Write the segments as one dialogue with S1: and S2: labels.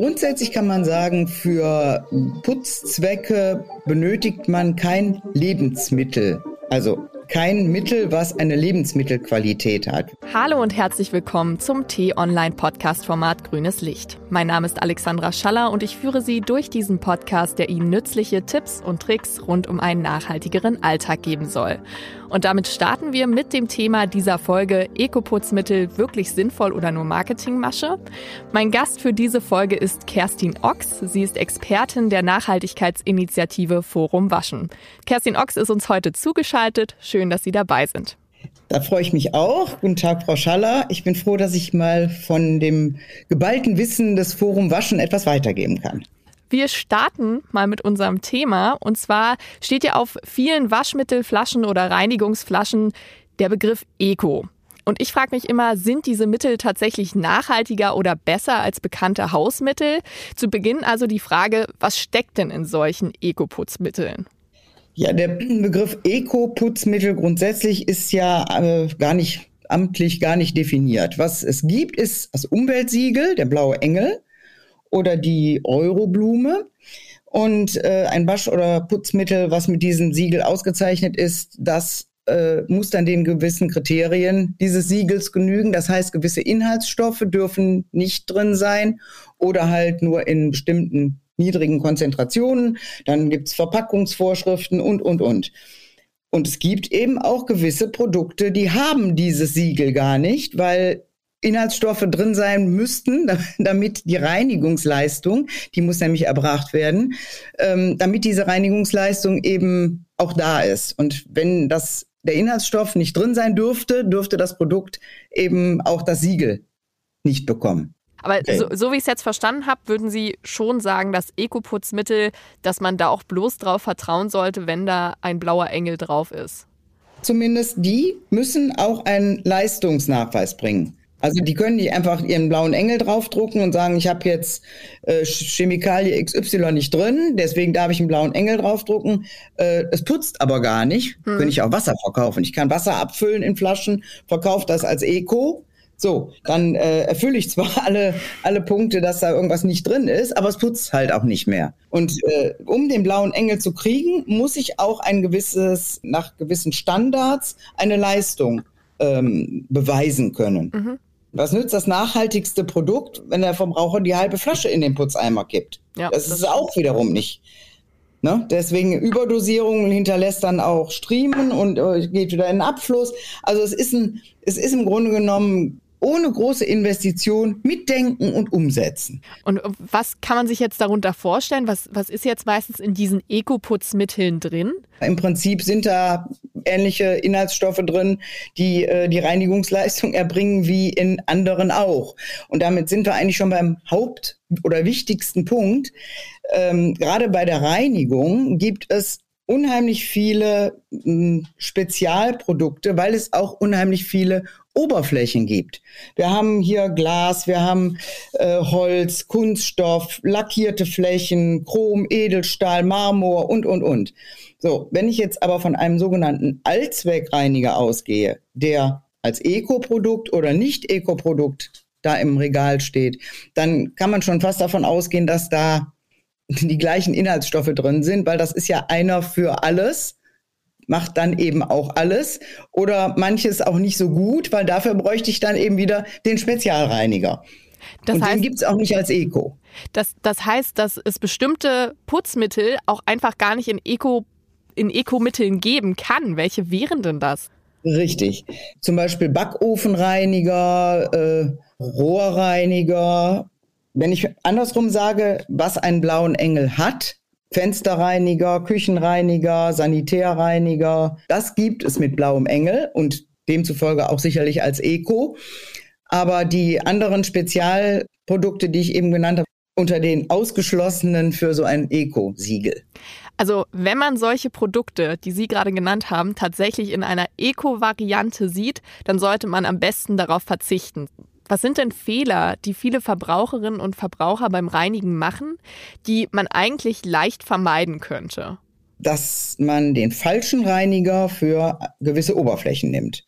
S1: Grundsätzlich kann man sagen, für Putzzwecke benötigt man kein Lebensmittel. Also kein Mittel, was eine Lebensmittelqualität hat.
S2: Hallo und herzlich willkommen zum T-Online-Podcast-Format Grünes Licht. Mein Name ist Alexandra Schaller und ich führe Sie durch diesen Podcast, der Ihnen nützliche Tipps und Tricks rund um einen nachhaltigeren Alltag geben soll. Und damit starten wir mit dem Thema dieser Folge Eco-Putzmittel wirklich sinnvoll oder nur Marketingmasche? Mein Gast für diese Folge ist Kerstin Ochs. Sie ist Expertin der Nachhaltigkeitsinitiative Forum Waschen. Kerstin Ochs ist uns heute zugeschaltet. Schön, dass Sie dabei sind.
S1: Da freue ich mich auch. Guten Tag, Frau Schaller. Ich bin froh, dass ich mal von dem geballten Wissen des Forum Waschen etwas weitergeben kann.
S2: Wir starten mal mit unserem Thema. Und zwar steht ja auf vielen Waschmittelflaschen oder Reinigungsflaschen der Begriff Eco. Und ich frage mich immer, sind diese Mittel tatsächlich nachhaltiger oder besser als bekannte Hausmittel? Zu Beginn also die Frage, was steckt denn in solchen Eco-Putzmitteln?
S1: Ja, der Begriff Eco-Putzmittel grundsätzlich ist ja äh, gar nicht amtlich gar nicht definiert. Was es gibt, ist das Umweltsiegel, der blaue Engel oder die Euroblume. Und äh, ein Wasch- oder Putzmittel, was mit diesem Siegel ausgezeichnet ist, das äh, muss dann den gewissen Kriterien dieses Siegels genügen. Das heißt, gewisse Inhaltsstoffe dürfen nicht drin sein oder halt nur in bestimmten niedrigen Konzentrationen. Dann gibt's Verpackungsvorschriften und, und, und. Und es gibt eben auch gewisse Produkte, die haben dieses Siegel gar nicht, weil Inhaltsstoffe drin sein müssten, damit die Reinigungsleistung, die muss nämlich erbracht werden, ähm, damit diese Reinigungsleistung eben auch da ist. Und wenn das der Inhaltsstoff nicht drin sein dürfte, dürfte das Produkt eben auch das Siegel nicht bekommen.
S2: Aber okay. so, so, wie ich es jetzt verstanden habe, würden Sie schon sagen, dass Eco-Putzmittel, dass man da auch bloß drauf vertrauen sollte, wenn da ein blauer Engel drauf ist?
S1: Zumindest die müssen auch einen Leistungsnachweis bringen. Also die können nicht einfach ihren blauen Engel draufdrucken und sagen, ich habe jetzt äh, Chemikalie XY nicht drin, deswegen darf ich einen blauen Engel draufdrucken. Äh, es putzt aber gar nicht. Hm. Könnte ich auch Wasser verkaufen. Ich kann Wasser abfüllen in Flaschen, verkaufe das als Eco. So, dann äh, erfülle ich zwar alle, alle Punkte, dass da irgendwas nicht drin ist, aber es putzt halt auch nicht mehr. Und äh, um den blauen Engel zu kriegen, muss ich auch ein gewisses, nach gewissen Standards eine Leistung ähm, beweisen können. Mhm. Was nützt das nachhaltigste Produkt, wenn der Verbraucher die halbe Flasche in den Putzeimer kippt? Ja, das, das ist auch wiederum nicht. Ne? Deswegen Überdosierung hinterlässt dann auch Striemen und äh, geht wieder in den Abfluss. Also es ist ein, es ist im Grunde genommen ohne große Investition mitdenken und umsetzen.
S2: Und was kann man sich jetzt darunter vorstellen? Was, was ist jetzt meistens in diesen Eco-Putzmitteln drin?
S1: Im Prinzip sind da ähnliche Inhaltsstoffe drin, die äh, die Reinigungsleistung erbringen wie in anderen auch. Und damit sind wir eigentlich schon beim Haupt- oder wichtigsten Punkt. Ähm, gerade bei der Reinigung gibt es unheimlich viele mh, hm, Spezialprodukte, weil es auch unheimlich viele Oberflächen gibt. Wir haben hier Glas, wir haben äh, Holz, Kunststoff, lackierte Flächen, Chrom, Edelstahl, Marmor und, und, und. So, wenn ich jetzt aber von einem sogenannten Allzweckreiniger ausgehe, der als Eco-Produkt oder nicht Eco-Produkt da im Regal steht, dann kann man schon fast davon ausgehen, dass da die gleichen Inhaltsstoffe drin sind, weil das ist ja einer für alles, macht dann eben auch alles oder manches auch nicht so gut, weil dafür bräuchte ich dann eben wieder den Spezialreiniger. Das Und heißt, den gibt es auch nicht als Eco.
S2: Das, das heißt, dass es bestimmte Putzmittel auch einfach gar nicht in Eco in Eco-Mitteln geben kann. Welche wären denn das?
S1: Richtig. Zum Beispiel Backofenreiniger, äh, Rohrreiniger, wenn ich andersrum sage, was einen blauen Engel hat, Fensterreiniger, Küchenreiniger, Sanitärreiniger, das gibt es mit blauem Engel und demzufolge auch sicherlich als Eco. Aber die anderen Spezialprodukte, die ich eben genannt habe, unter den ausgeschlossenen für so ein Eco-Siegel.
S2: Also wenn man solche Produkte, die Sie gerade genannt haben, tatsächlich in einer Eco-Variante sieht, dann sollte man am besten darauf verzichten. Was sind denn Fehler, die viele Verbraucherinnen und Verbraucher beim Reinigen machen, die man eigentlich leicht vermeiden könnte?
S1: Dass man den falschen Reiniger für gewisse Oberflächen nimmt.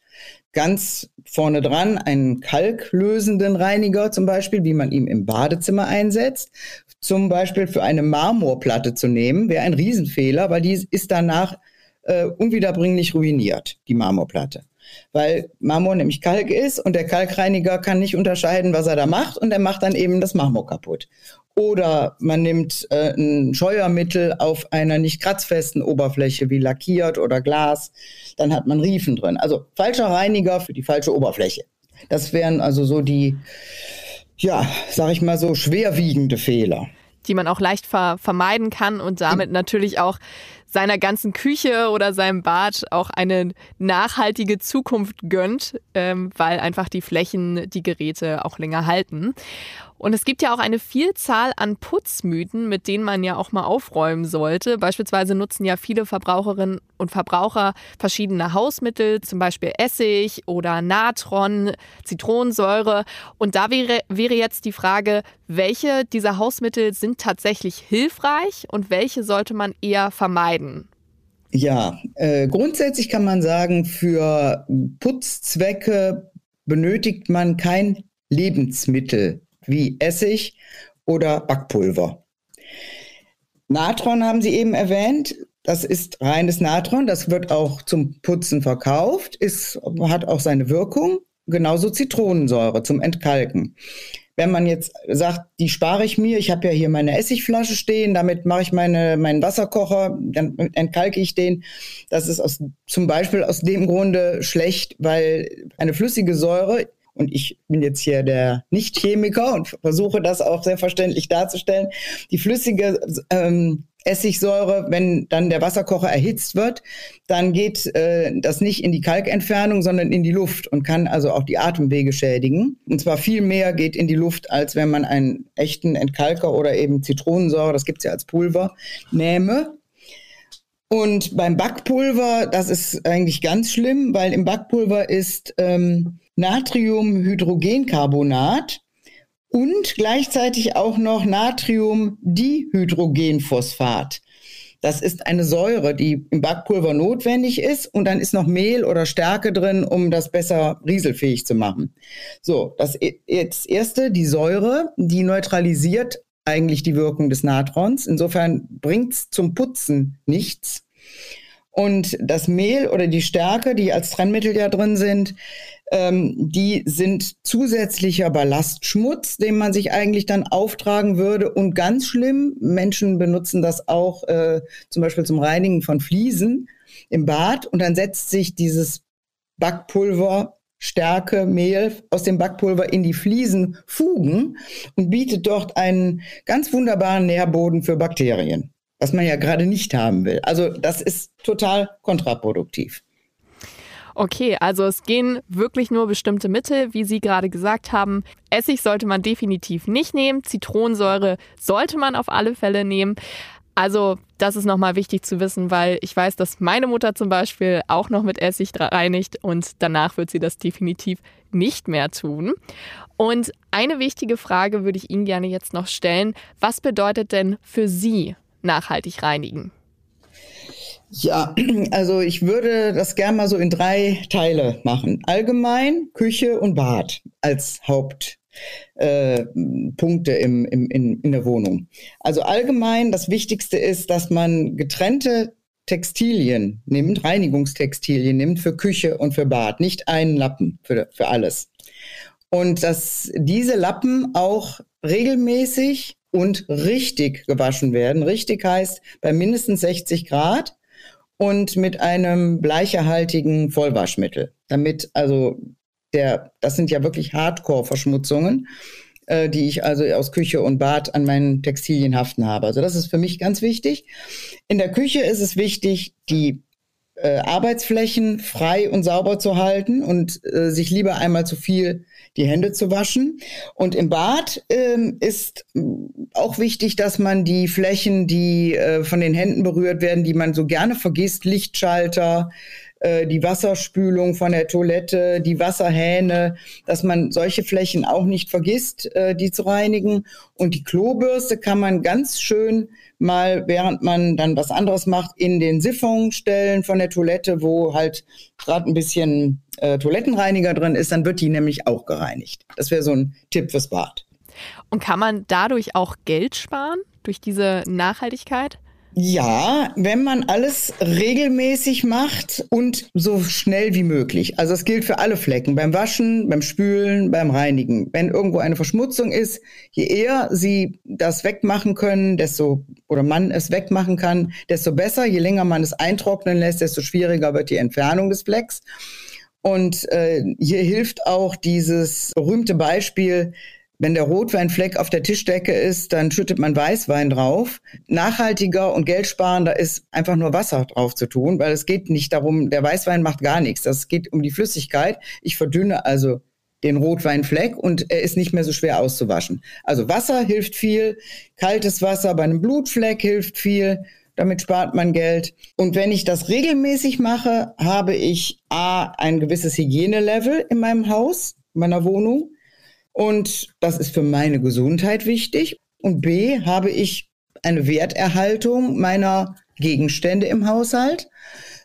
S1: ganz vorne dran einen kalklösenden Reiniger zum Beispiel, wie man ihn im Badezimmer einsetzt. Zum Beispiel für eine Marmorplatte zu nehmen, wäre ein Riesenfehler, weil die ist danach äh, unwiederbringlich ruiniert, die Marmorplatte. Weil Marmor nämlich Kalk ist und der Kalkreiniger kann nicht unterscheiden, was er da macht und er macht dann eben das Marmor kaputt. Oder man nimmt äh, ein Scheuermittel auf einer nicht kratzfesten Oberfläche wie lackiert oder Glas, dann hat man Riefen drin. Also falscher Reiniger für die falsche Oberfläche. Das wären also so die, ja, sag ich mal so schwerwiegende Fehler
S2: die man auch leicht ver vermeiden kann und damit natürlich auch seiner ganzen Küche oder seinem Bad auch eine nachhaltige Zukunft gönnt, ähm, weil einfach die Flächen die Geräte auch länger halten. Und es gibt ja auch eine Vielzahl an Putzmythen, mit denen man ja auch mal aufräumen sollte. Beispielsweise nutzen ja viele Verbraucherinnen und Verbraucher verschiedene Hausmittel, zum Beispiel Essig oder Natron, Zitronensäure. Und da wäre, wäre jetzt die Frage, welche dieser Hausmittel sind tatsächlich hilfreich und welche sollte man eher vermeiden?
S1: Ja, äh, grundsätzlich kann man sagen, für Putzzwecke benötigt man kein Lebensmittel wie Essig oder Backpulver. Natron haben Sie eben erwähnt. Das ist reines Natron. Das wird auch zum Putzen verkauft. Es hat auch seine Wirkung. Genauso Zitronensäure zum Entkalken. Wenn man jetzt sagt, die spare ich mir, ich habe ja hier meine Essigflasche stehen, damit mache ich meine, meinen Wasserkocher, dann entkalke ich den. Das ist aus, zum Beispiel aus dem Grunde schlecht, weil eine flüssige Säure und ich bin jetzt hier der Nicht-Chemiker und versuche das auch sehr verständlich darzustellen, die flüssige ähm, Essigsäure, wenn dann der Wasserkocher erhitzt wird, dann geht äh, das nicht in die Kalkentfernung, sondern in die Luft und kann also auch die Atemwege schädigen. Und zwar viel mehr geht in die Luft, als wenn man einen echten Entkalker oder eben Zitronensäure, das gibt's ja als Pulver, nähme. Und beim Backpulver, das ist eigentlich ganz schlimm, weil im Backpulver ist ähm, Natriumhydrogencarbonat und gleichzeitig auch noch Natriumdihydrogenphosphat. Das ist eine Säure, die im Backpulver notwendig ist und dann ist noch Mehl oder Stärke drin, um das besser rieselfähig zu machen. So, das jetzt erste, die Säure, die neutralisiert eigentlich die Wirkung des Natrons. Insofern bringt's zum Putzen nichts. Und das Mehl oder die Stärke, die als Trennmittel ja drin sind, ähm, die sind zusätzlicher Ballastschmutz, den man sich eigentlich dann auftragen würde. Und ganz schlimm, Menschen benutzen das auch äh, zum Beispiel zum Reinigen von Fliesen im Bad. Und dann setzt sich dieses Backpulver Stärke, Mehl aus dem Backpulver in die Fliesen fugen und bietet dort einen ganz wunderbaren Nährboden für Bakterien, was man ja gerade nicht haben will. Also das ist total kontraproduktiv.
S2: Okay, also es gehen wirklich nur bestimmte Mittel, wie Sie gerade gesagt haben. Essig sollte man definitiv nicht nehmen. Zitronensäure sollte man auf alle Fälle nehmen. Also das ist nochmal wichtig zu wissen, weil ich weiß, dass meine Mutter zum Beispiel auch noch mit Essig reinigt und danach wird sie das definitiv nicht mehr tun. Und eine wichtige Frage würde ich Ihnen gerne jetzt noch stellen. Was bedeutet denn für Sie nachhaltig reinigen?
S1: Ja, also ich würde das gerne mal so in drei Teile machen. Allgemein, Küche und Bad als Hauptpunkte äh, im, im, in, in der Wohnung. Also allgemein, das Wichtigste ist, dass man getrennte Textilien nimmt, Reinigungstextilien nimmt für Küche und für Bad, nicht einen Lappen für, für alles. Und dass diese Lappen auch regelmäßig und richtig gewaschen werden. Richtig heißt bei mindestens 60 Grad und mit einem bleicherhaltigen Vollwaschmittel, damit also der, das sind ja wirklich Hardcore-Verschmutzungen, äh, die ich also aus Küche und Bad an meinen Textilien haften habe. Also das ist für mich ganz wichtig. In der Küche ist es wichtig, die äh, Arbeitsflächen frei und sauber zu halten und äh, sich lieber einmal zu viel die Hände zu waschen. Und im Bad ähm, ist auch wichtig, dass man die Flächen, die äh, von den Händen berührt werden, die man so gerne vergisst, Lichtschalter, äh, die Wasserspülung von der Toilette, die Wasserhähne, dass man solche Flächen auch nicht vergisst, äh, die zu reinigen. Und die Klobürste kann man ganz schön mal, während man dann was anderes macht, in den Siphon stellen von der Toilette, wo halt gerade ein bisschen äh, Toilettenreiniger drin ist, dann wird die nämlich auch gereinigt. Das wäre so ein Tipp fürs Bad.
S2: Und kann man dadurch auch Geld sparen durch diese Nachhaltigkeit?
S1: Ja, wenn man alles regelmäßig macht und so schnell wie möglich. Also es gilt für alle Flecken, beim Waschen, beim Spülen, beim Reinigen. Wenn irgendwo eine Verschmutzung ist, je eher Sie das wegmachen können, desto oder man es wegmachen kann, desto besser. Je länger man es eintrocknen lässt, desto schwieriger wird die Entfernung des Flecks. Und äh, hier hilft auch dieses berühmte Beispiel, wenn der Rotweinfleck auf der Tischdecke ist, dann schüttet man Weißwein drauf. Nachhaltiger und geldsparender ist einfach nur Wasser drauf zu tun, weil es geht nicht darum, der Weißwein macht gar nichts. Das geht um die Flüssigkeit. Ich verdünne also den Rotweinfleck und er ist nicht mehr so schwer auszuwaschen. Also Wasser hilft viel, kaltes Wasser bei einem Blutfleck hilft viel, damit spart man Geld. Und wenn ich das regelmäßig mache, habe ich A, ein gewisses Hygienelevel in meinem Haus, in meiner Wohnung. Und das ist für meine Gesundheit wichtig. Und B, habe ich eine Werterhaltung meiner Gegenstände im Haushalt.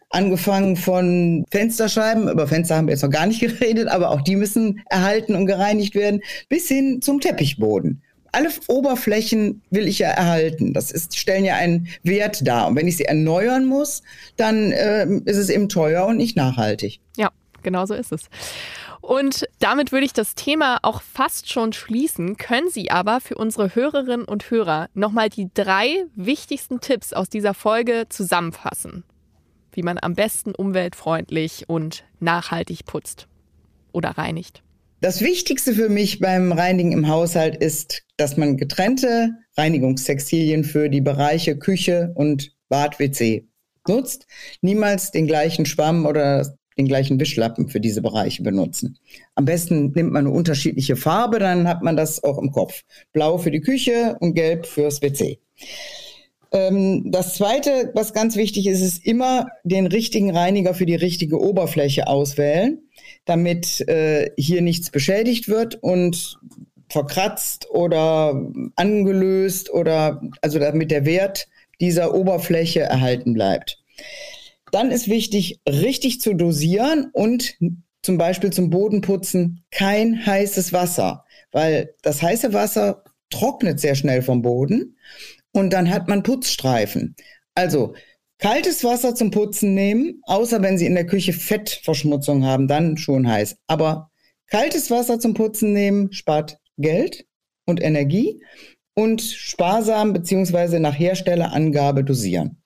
S1: Angefangen von Fensterscheiben, über Fenster haben wir jetzt noch gar nicht geredet, aber auch die müssen erhalten und gereinigt werden, bis hin zum Teppichboden. Alle Oberflächen will ich ja erhalten. Das ist, stellen ja einen Wert dar. Und wenn ich sie erneuern muss, dann äh, ist es eben teuer und nicht nachhaltig.
S2: Ja, genau so ist es. Und damit würde ich das Thema auch fast schon schließen. Können Sie aber für unsere Hörerinnen und Hörer nochmal die drei wichtigsten Tipps aus dieser Folge zusammenfassen, wie man am besten umweltfreundlich und nachhaltig putzt oder reinigt?
S1: Das Wichtigste für mich beim Reinigen im Haushalt ist, dass man getrennte Reinigungstextilien für die Bereiche Küche und Bad-WC nutzt. Niemals den gleichen Schwamm oder den gleichen Wischlappen für diese Bereiche benutzen. Am besten nimmt man eine unterschiedliche Farbe, dann hat man das auch im Kopf. Blau für die Küche und gelb fürs WC. Ähm, das zweite, was ganz wichtig ist, ist immer den richtigen Reiniger für die richtige Oberfläche auswählen, damit äh, hier nichts beschädigt wird und verkratzt oder angelöst oder also damit der Wert dieser Oberfläche erhalten bleibt. Dann ist wichtig, richtig zu dosieren und zum Beispiel zum Bodenputzen kein heißes Wasser, weil das heiße Wasser trocknet sehr schnell vom Boden und dann hat man Putzstreifen. Also kaltes Wasser zum Putzen nehmen, außer wenn Sie in der Küche Fettverschmutzung haben, dann schon heiß. Aber kaltes Wasser zum Putzen nehmen spart Geld und Energie und sparsam beziehungsweise nach Herstellerangabe dosieren.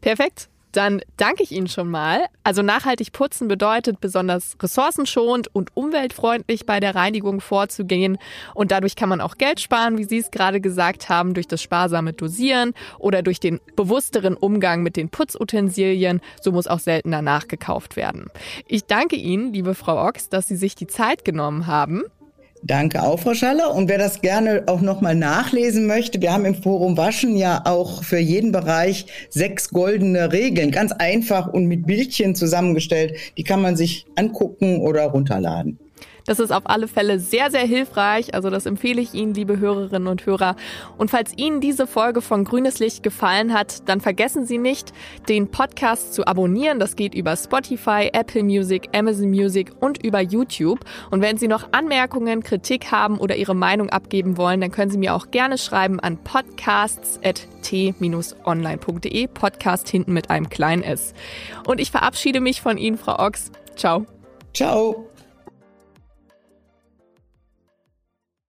S2: Perfekt. Dann danke ich Ihnen schon mal. Also nachhaltig putzen bedeutet besonders ressourcenschonend und umweltfreundlich bei der Reinigung vorzugehen. Und dadurch kann man auch Geld sparen, wie Sie es gerade gesagt haben, durch das sparsame Dosieren oder durch den bewussteren Umgang mit den Putzutensilien. So muss auch seltener nachgekauft werden. Ich danke Ihnen, liebe Frau Ochs, dass Sie sich die Zeit genommen haben.
S1: Danke auch, Frau Schaller. Und wer das gerne auch nochmal nachlesen möchte, wir haben im Forum Waschen ja auch für jeden Bereich sechs goldene Regeln, ganz einfach und mit Bildchen zusammengestellt. Die kann man sich angucken oder runterladen.
S2: Das ist auf alle Fälle sehr, sehr hilfreich. Also das empfehle ich Ihnen, liebe Hörerinnen und Hörer. Und falls Ihnen diese Folge von Grünes Licht gefallen hat, dann vergessen Sie nicht, den Podcast zu abonnieren. Das geht über Spotify, Apple Music, Amazon Music und über YouTube. Und wenn Sie noch Anmerkungen, Kritik haben oder Ihre Meinung abgeben wollen, dann können Sie mir auch gerne schreiben an podcasts.t-online.de. Podcast hinten mit einem kleinen S. Und ich verabschiede mich von Ihnen, Frau Ochs. Ciao.
S1: Ciao.